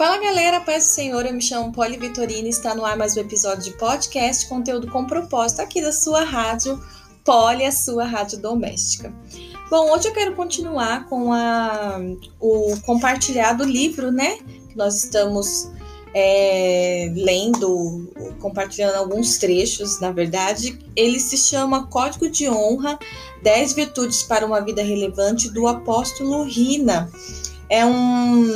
Fala galera, paz do Senhor, eu me chamo Poli Vitorina e está no ar mais um episódio de podcast, conteúdo com propósito aqui da sua rádio Poli, a sua rádio doméstica. Bom, hoje eu quero continuar com a, o compartilhado livro, né? Que nós estamos é, lendo, compartilhando alguns trechos, na verdade. Ele se chama Código de Honra: 10 Virtudes para uma Vida Relevante, do apóstolo Rina. É um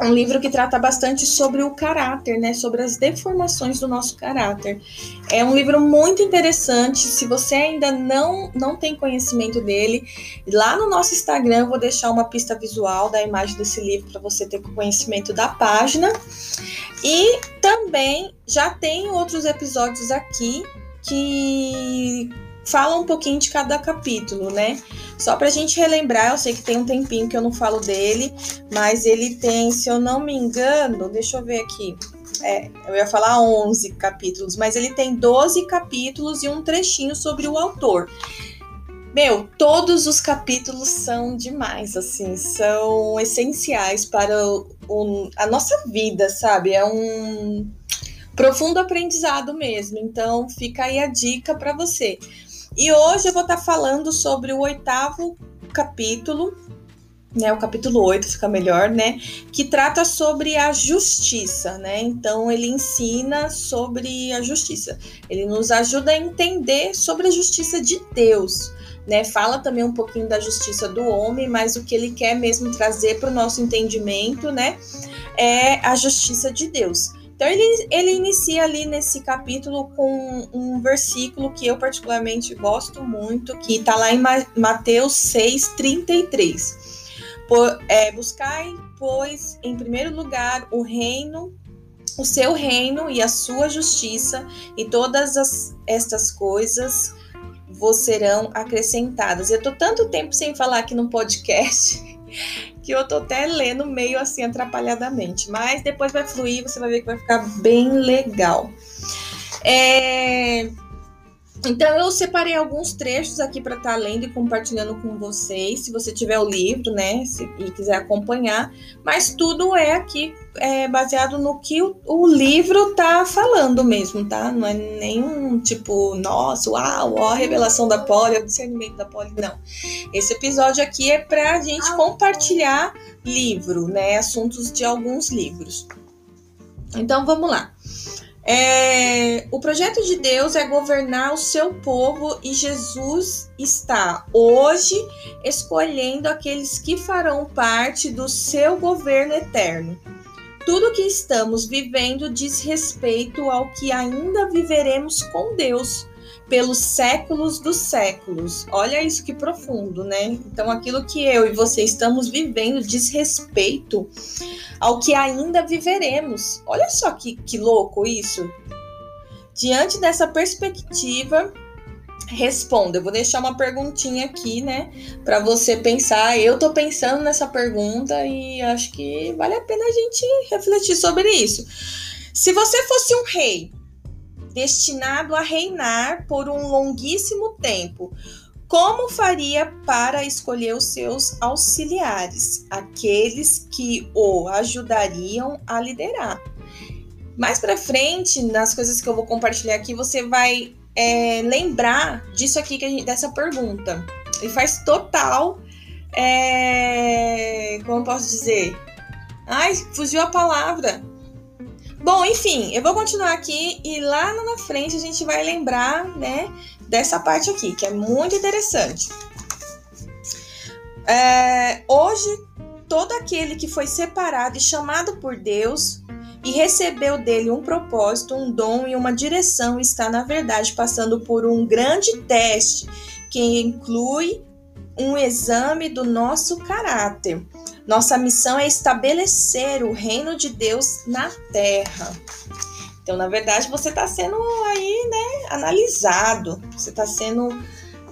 um livro que trata bastante sobre o caráter, né? Sobre as deformações do nosso caráter. É um livro muito interessante. Se você ainda não, não tem conhecimento dele, lá no nosso Instagram eu vou deixar uma pista visual da imagem desse livro para você ter conhecimento da página. E também já tem outros episódios aqui que fala um pouquinho de cada capítulo, né? Só para a gente relembrar, eu sei que tem um tempinho que eu não falo dele, mas ele tem, se eu não me engano, deixa eu ver aqui. É, eu ia falar 11 capítulos, mas ele tem 12 capítulos e um trechinho sobre o autor. Meu, todos os capítulos são demais, assim, são essenciais para o, o, a nossa vida, sabe? É um profundo aprendizado mesmo. Então, fica aí a dica para você. E hoje eu vou estar falando sobre o oitavo capítulo, né, o capítulo 8 fica melhor, né, que trata sobre a justiça, né? Então ele ensina sobre a justiça. Ele nos ajuda a entender sobre a justiça de Deus, né? Fala também um pouquinho da justiça do homem, mas o que ele quer mesmo trazer para o nosso entendimento, né, é a justiça de Deus. Então ele, ele inicia ali nesse capítulo com um versículo que eu particularmente gosto muito, que está lá em Mateus 6, 33. Por, é, buscai, pois, em primeiro lugar, o reino, o seu reino e a sua justiça, e todas as, estas coisas vos serão acrescentadas. Eu tô tanto tempo sem falar aqui no podcast que eu tô até lendo meio assim atrapalhadamente, mas depois vai fluir, você vai ver que vai ficar bem legal. É... Então eu separei alguns trechos aqui para estar tá lendo e compartilhando com vocês, se você tiver o livro, né, se, e quiser acompanhar. Mas tudo é aqui é, baseado no que o, o, livro tá falando mesmo, tá? Não é nenhum tipo, nossa, uau, ó, a revelação da Poli, o discernimento da Poli, não. Esse episódio aqui é para a gente compartilhar livro, né, assuntos de alguns livros. Então vamos lá. É, o projeto de Deus é governar o seu povo e Jesus está hoje escolhendo aqueles que farão parte do seu governo eterno. Tudo que estamos vivendo diz respeito ao que ainda viveremos com Deus pelos séculos dos séculos. Olha isso que profundo, né? Então, aquilo que eu e você estamos vivendo diz respeito ao que ainda viveremos. Olha só que, que louco isso. Diante dessa perspectiva, responda. Eu vou deixar uma perguntinha aqui, né, para você pensar. Eu tô pensando nessa pergunta e acho que vale a pena a gente refletir sobre isso. Se você fosse um rei, destinado a reinar por um longuíssimo tempo. Como faria para escolher os seus auxiliares, aqueles que o ajudariam a liderar? Mais para frente, nas coisas que eu vou compartilhar aqui, você vai é, lembrar disso aqui, gente, dessa pergunta. E faz total. É, como posso dizer? Ai, fugiu a palavra Bom, enfim, eu vou continuar aqui e lá na frente a gente vai lembrar, né, dessa parte aqui, que é muito interessante. É, hoje, todo aquele que foi separado e chamado por Deus e recebeu dele um propósito, um dom e uma direção está, na verdade, passando por um grande teste que inclui um exame do nosso caráter. Nossa missão é estabelecer o reino de Deus na terra. Então, na verdade, você está sendo aí, né, analisado. Você está sendo,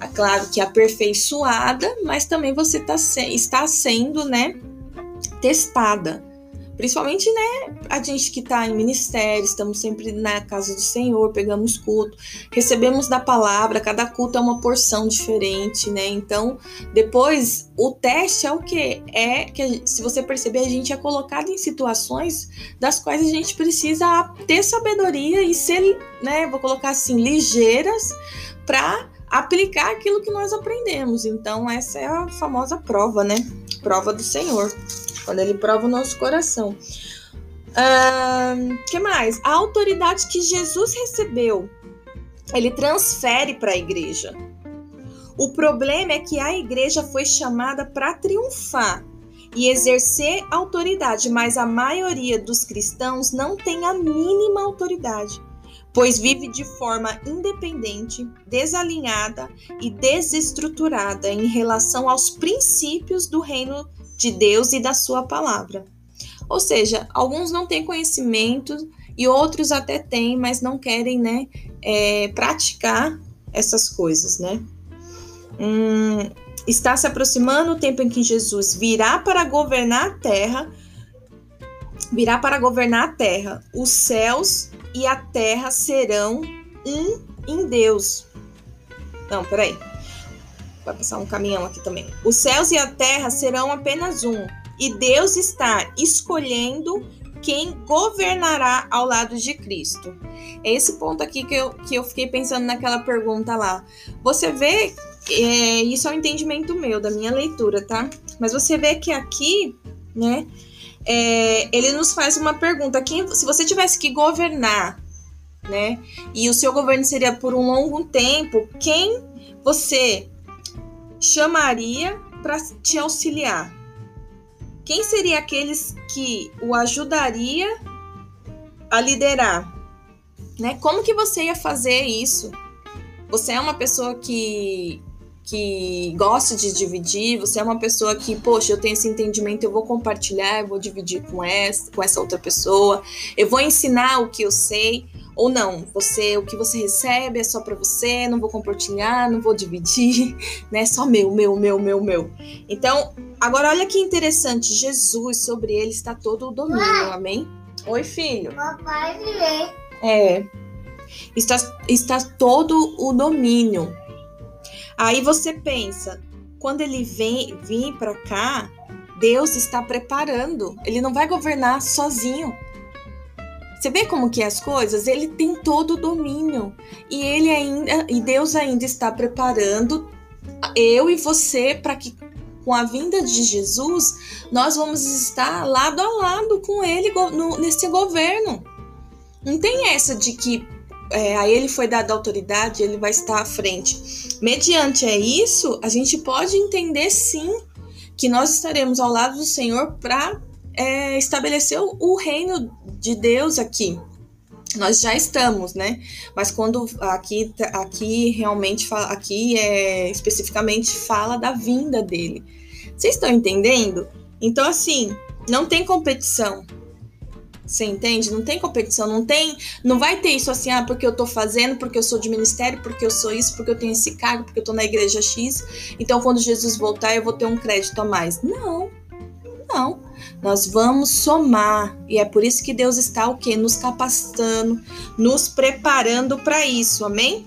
é claro que aperfeiçoada, mas também você tá se, está sendo, né, testada Principalmente, né, a gente que está em ministério, estamos sempre na casa do Senhor, pegamos culto, recebemos da palavra, cada culto é uma porção diferente, né? Então, depois, o teste é o que? É que, se você perceber, a gente é colocado em situações das quais a gente precisa ter sabedoria e ser, né, vou colocar assim, ligeiras para aplicar aquilo que nós aprendemos. Então, essa é a famosa prova, né? Prova do Senhor quando ele prova o nosso coração. Uh, que mais? A autoridade que Jesus recebeu, ele transfere para a igreja. O problema é que a igreja foi chamada para triunfar e exercer autoridade, mas a maioria dos cristãos não tem a mínima autoridade, pois vive de forma independente, desalinhada e desestruturada em relação aos princípios do reino de Deus e da sua palavra. Ou seja, alguns não têm conhecimento e outros até têm, mas não querem, né, é, praticar essas coisas, né? Hum, está se aproximando o tempo em que Jesus virá para governar a terra, virá para governar a terra. Os céus e a terra serão um em Deus. Não, peraí. Vai passar um caminhão aqui também. Os céus e a terra serão apenas um, e Deus está escolhendo quem governará ao lado de Cristo. É esse ponto aqui que eu, que eu fiquei pensando naquela pergunta lá. Você vê, é, isso é um entendimento meu, da minha leitura, tá? Mas você vê que aqui, né, é, ele nos faz uma pergunta: quem, se você tivesse que governar, né, e o seu governo seria por um longo tempo, quem você chamaria para te auxiliar? Quem seria aqueles que o ajudaria a liderar? Né? Como que você ia fazer isso? Você é uma pessoa que que gosta de dividir, você é uma pessoa que, poxa, eu tenho esse entendimento, eu vou compartilhar, eu vou dividir com essa, com essa outra pessoa, eu vou ensinar o que eu sei. Ou não, você o que você recebe é só para você, não vou compartilhar, não vou dividir, né? Só meu, meu, meu, meu, meu. Então, agora olha que interessante, Jesus sobre ele está todo o domínio, amém? Oi, filho. Papai. É. Está, está todo o domínio. Aí você pensa, quando ele vem vir para cá, Deus está preparando. Ele não vai governar sozinho. Você vê como que é as coisas? Ele tem todo o domínio e ele ainda e Deus ainda está preparando eu e você para que com a vinda de Jesus nós vamos estar lado a lado com ele no, nesse governo. Não tem essa de que é, a ele foi dada autoridade, ele vai estar à frente. Mediante é isso, a gente pode entender sim que nós estaremos ao lado do Senhor para é, estabelecer o reino de Deus aqui. Nós já estamos, né? Mas quando aqui, aqui realmente fala, aqui é especificamente fala da vinda dele. Vocês estão entendendo? Então, assim, não tem competição. Você entende? Não tem competição, não tem, não vai ter isso assim, ah, porque eu tô fazendo, porque eu sou de ministério, porque eu sou isso, porque eu tenho esse cargo, porque eu tô na igreja X. Então, quando Jesus voltar, eu vou ter um crédito a mais. Não. Não. Nós vamos somar. E é por isso que Deus está o quê? Nos capacitando, nos preparando para isso. Amém?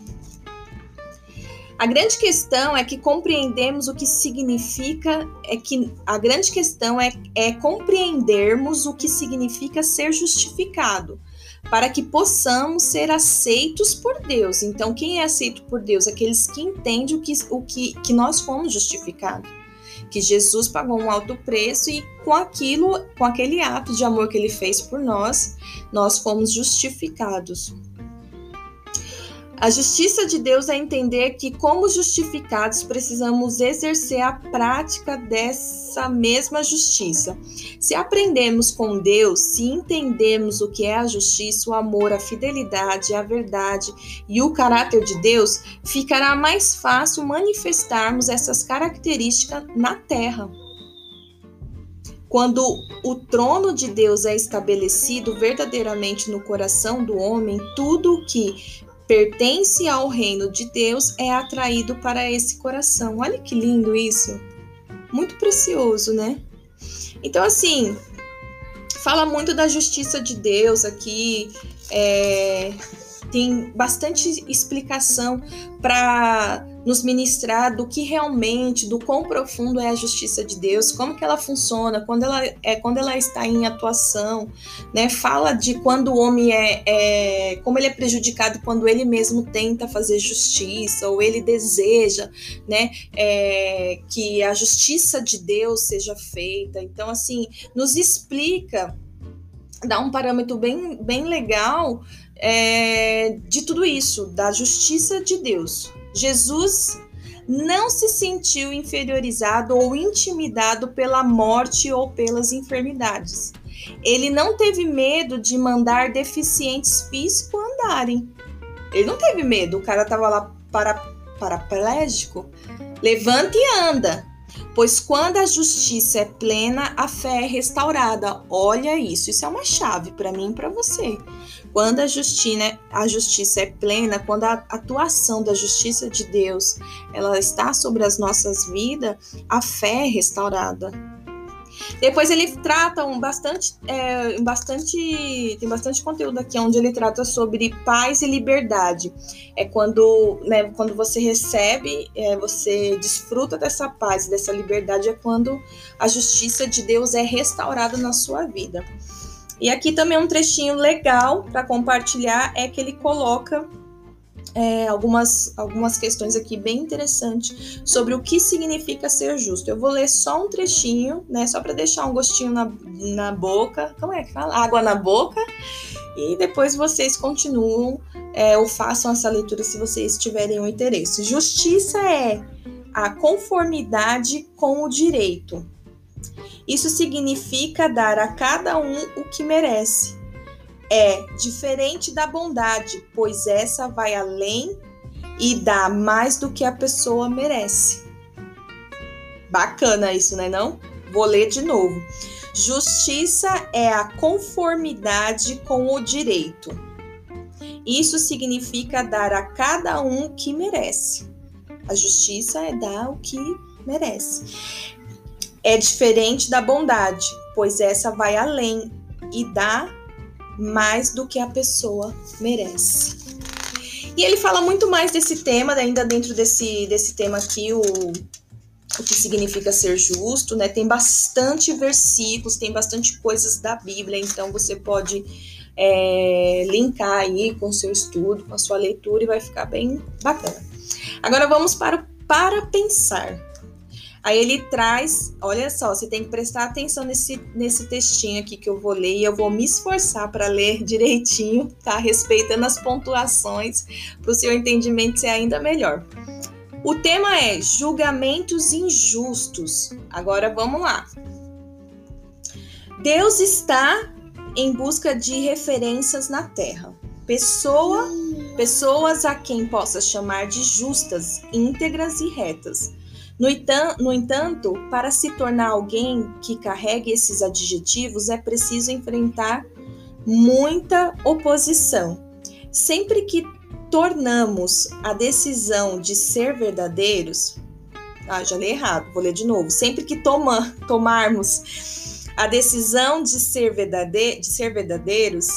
A grande questão é que compreendemos o que significa, é que a grande questão é, é compreendermos o que significa ser justificado, para que possamos ser aceitos por Deus. Então, quem é aceito por Deus? Aqueles que entendem o que, o que, que nós fomos justificados que Jesus pagou um alto preço e com aquilo, com aquele ato de amor que ele fez por nós, nós fomos justificados. A justiça de Deus é entender que, como justificados, precisamos exercer a prática dessa mesma justiça. Se aprendemos com Deus, se entendemos o que é a justiça, o amor, a fidelidade, a verdade e o caráter de Deus, ficará mais fácil manifestarmos essas características na terra. Quando o trono de Deus é estabelecido verdadeiramente no coração do homem, tudo o que pertence ao reino de Deus é atraído para esse coração. Olha que lindo isso. Muito precioso, né? Então, assim, fala muito da justiça de Deus aqui, é, tem bastante explicação para nos ministrar do que realmente, do quão profundo é a justiça de Deus, como que ela funciona, quando ela é quando ela está em atuação, né? Fala de quando o homem é, é como ele é prejudicado quando ele mesmo tenta fazer justiça ou ele deseja, né? É, que a justiça de Deus seja feita. Então, assim, nos explica dá um parâmetro bem, bem legal é, de tudo isso, da justiça de Deus. Jesus não se sentiu inferiorizado ou intimidado pela morte ou pelas enfermidades. Ele não teve medo de mandar deficientes físicos andarem. Ele não teve medo, o cara estava lá para, paraplégico. Levanta e anda. Pois quando a justiça é plena, a fé é restaurada. Olha isso, isso é uma chave para mim e para você. Quando a, justina, a justiça é plena, quando a atuação da justiça de Deus ela está sobre as nossas vidas, a fé é restaurada. Depois ele trata um bastante, é, bastante, tem bastante conteúdo aqui onde ele trata sobre paz e liberdade. É quando, né, quando você recebe, é, você desfruta dessa paz, dessa liberdade, é quando a justiça de Deus é restaurada na sua vida. E aqui também um trechinho legal para compartilhar é que ele coloca é, algumas, algumas questões aqui bem interessantes sobre o que significa ser justo. Eu vou ler só um trechinho, né? Só para deixar um gostinho na, na boca. Como é que fala? Água na boca. E depois vocês continuam é, ou façam essa leitura se vocês tiverem um interesse. Justiça é a conformidade com o direito isso significa dar a cada um o que merece. É diferente da bondade, pois essa vai além e dá mais do que a pessoa merece. Bacana isso, né não? Vou ler de novo. Justiça é a conformidade com o direito. Isso significa dar a cada um o que merece. A justiça é dar o que merece é diferente da bondade, pois essa vai além e dá mais do que a pessoa merece. E ele fala muito mais desse tema, ainda dentro desse, desse tema aqui, o, o que significa ser justo, né? Tem bastante versículos, tem bastante coisas da Bíblia, então você pode é, linkar aí com o seu estudo, com a sua leitura e vai ficar bem bacana. Agora vamos para o para pensar. Aí ele traz, olha só, você tem que prestar atenção nesse, nesse textinho aqui que eu vou ler e eu vou me esforçar para ler direitinho, tá? Respeitando as pontuações, para o seu entendimento ser ainda melhor. O tema é julgamentos injustos. Agora vamos lá. Deus está em busca de referências na terra. Pessoa, pessoas a quem possa chamar de justas, íntegras e retas no entanto, para se tornar alguém que carregue esses adjetivos, é preciso enfrentar muita oposição. Sempre que tornamos a decisão de ser verdadeiros, ah, já li errado, vou ler de novo. Sempre que toma, tomarmos a decisão de ser, verdade, de ser verdadeiros,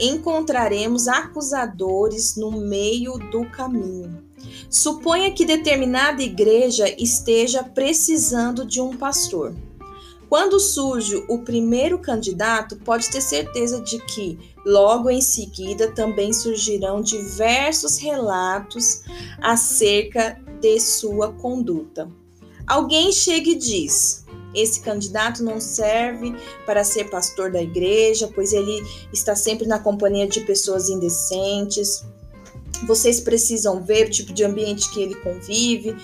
encontraremos acusadores no meio do caminho. Suponha que determinada igreja esteja precisando de um pastor. Quando surge o primeiro candidato, pode ter certeza de que logo em seguida também surgirão diversos relatos acerca de sua conduta. Alguém chega e diz: esse candidato não serve para ser pastor da igreja, pois ele está sempre na companhia de pessoas indecentes, vocês precisam ver o tipo de ambiente que ele convive.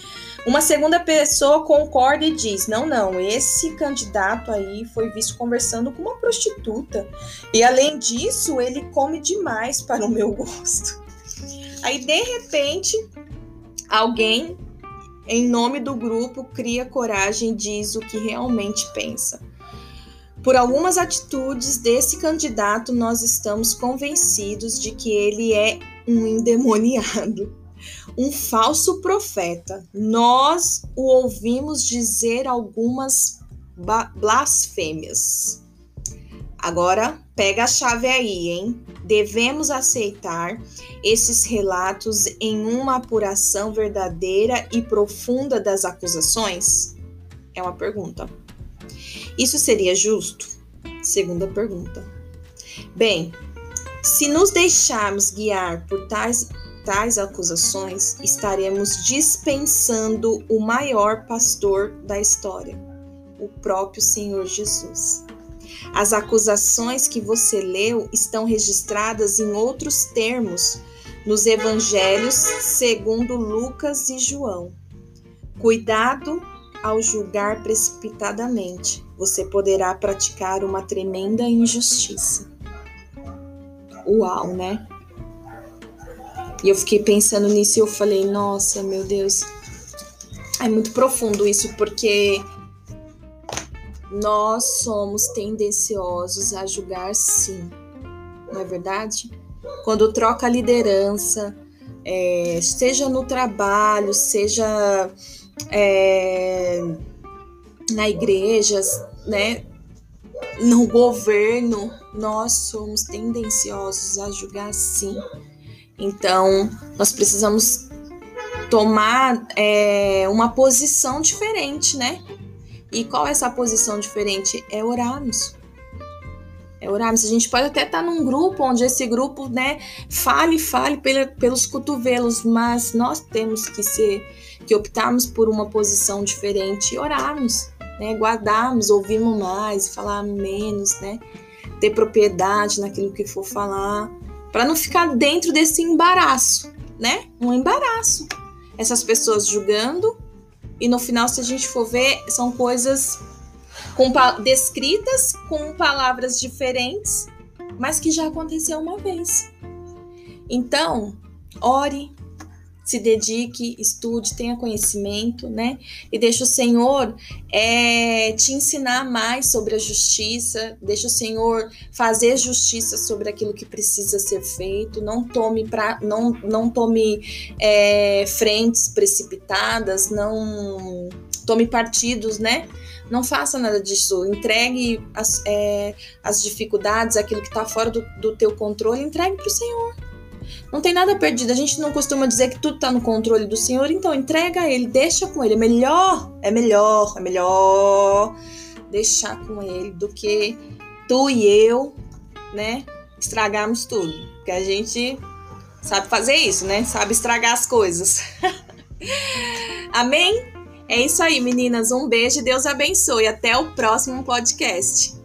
Uma segunda pessoa concorda e diz: não, não, esse candidato aí foi visto conversando com uma prostituta. E além disso, ele come demais para o meu gosto. Aí, de repente, alguém, em nome do grupo, cria coragem e diz o que realmente pensa. Por algumas atitudes desse candidato, nós estamos convencidos de que ele é um endemoniado, um falso profeta. Nós o ouvimos dizer algumas blasfêmias. Agora, pega a chave aí, hein? Devemos aceitar esses relatos em uma apuração verdadeira e profunda das acusações? É uma pergunta. Isso seria justo? Segunda pergunta. Bem, se nos deixarmos guiar por tais, tais acusações, estaremos dispensando o maior pastor da história, o próprio Senhor Jesus. As acusações que você leu estão registradas em outros termos nos evangelhos segundo Lucas e João. Cuidado ao julgar precipitadamente, você poderá praticar uma tremenda injustiça. Uau, né? E eu fiquei pensando nisso e eu falei, nossa, meu Deus. É muito profundo isso, porque nós somos tendenciosos a julgar sim, não é verdade? Quando troca a liderança, é, seja no trabalho, seja é, na igreja, né? No governo, nós somos tendenciosos a julgar sim. Então, nós precisamos tomar é, uma posição diferente, né? E qual é essa posição diferente? É orarmos. É orarmos. A gente pode até estar num grupo onde esse grupo, né, fale, fale pelos cotovelos, mas nós temos que ser, que optarmos por uma posição diferente e orarmos, né, guardarmos, ouvirmos mais, falar menos, né, ter propriedade naquilo que for falar, para não ficar dentro desse embaraço, né, um embaraço. Essas pessoas julgando e no final, se a gente for ver, são coisas com, descritas com palavras diferentes, mas que já aconteceu uma vez. Então, ore, se dedique, estude, tenha conhecimento, né? E deixa o Senhor é, te ensinar mais sobre a justiça, deixa o Senhor fazer justiça sobre aquilo que precisa ser feito. Não tome pra, não, não tome é, frentes precipitadas, não tome partidos, né? Não faça nada disso. Entregue as, é, as dificuldades, aquilo que está fora do, do teu controle, entregue para o Senhor não tem nada perdido. A gente não costuma dizer que tudo está no controle do Senhor, então entrega a Ele, deixa com Ele. É melhor, é melhor, é melhor deixar com Ele do que tu e eu, né, estragarmos tudo. Porque a gente sabe fazer isso, né? Sabe estragar as coisas. Amém? É isso aí, meninas. Um beijo, Deus abençoe. Até o próximo podcast.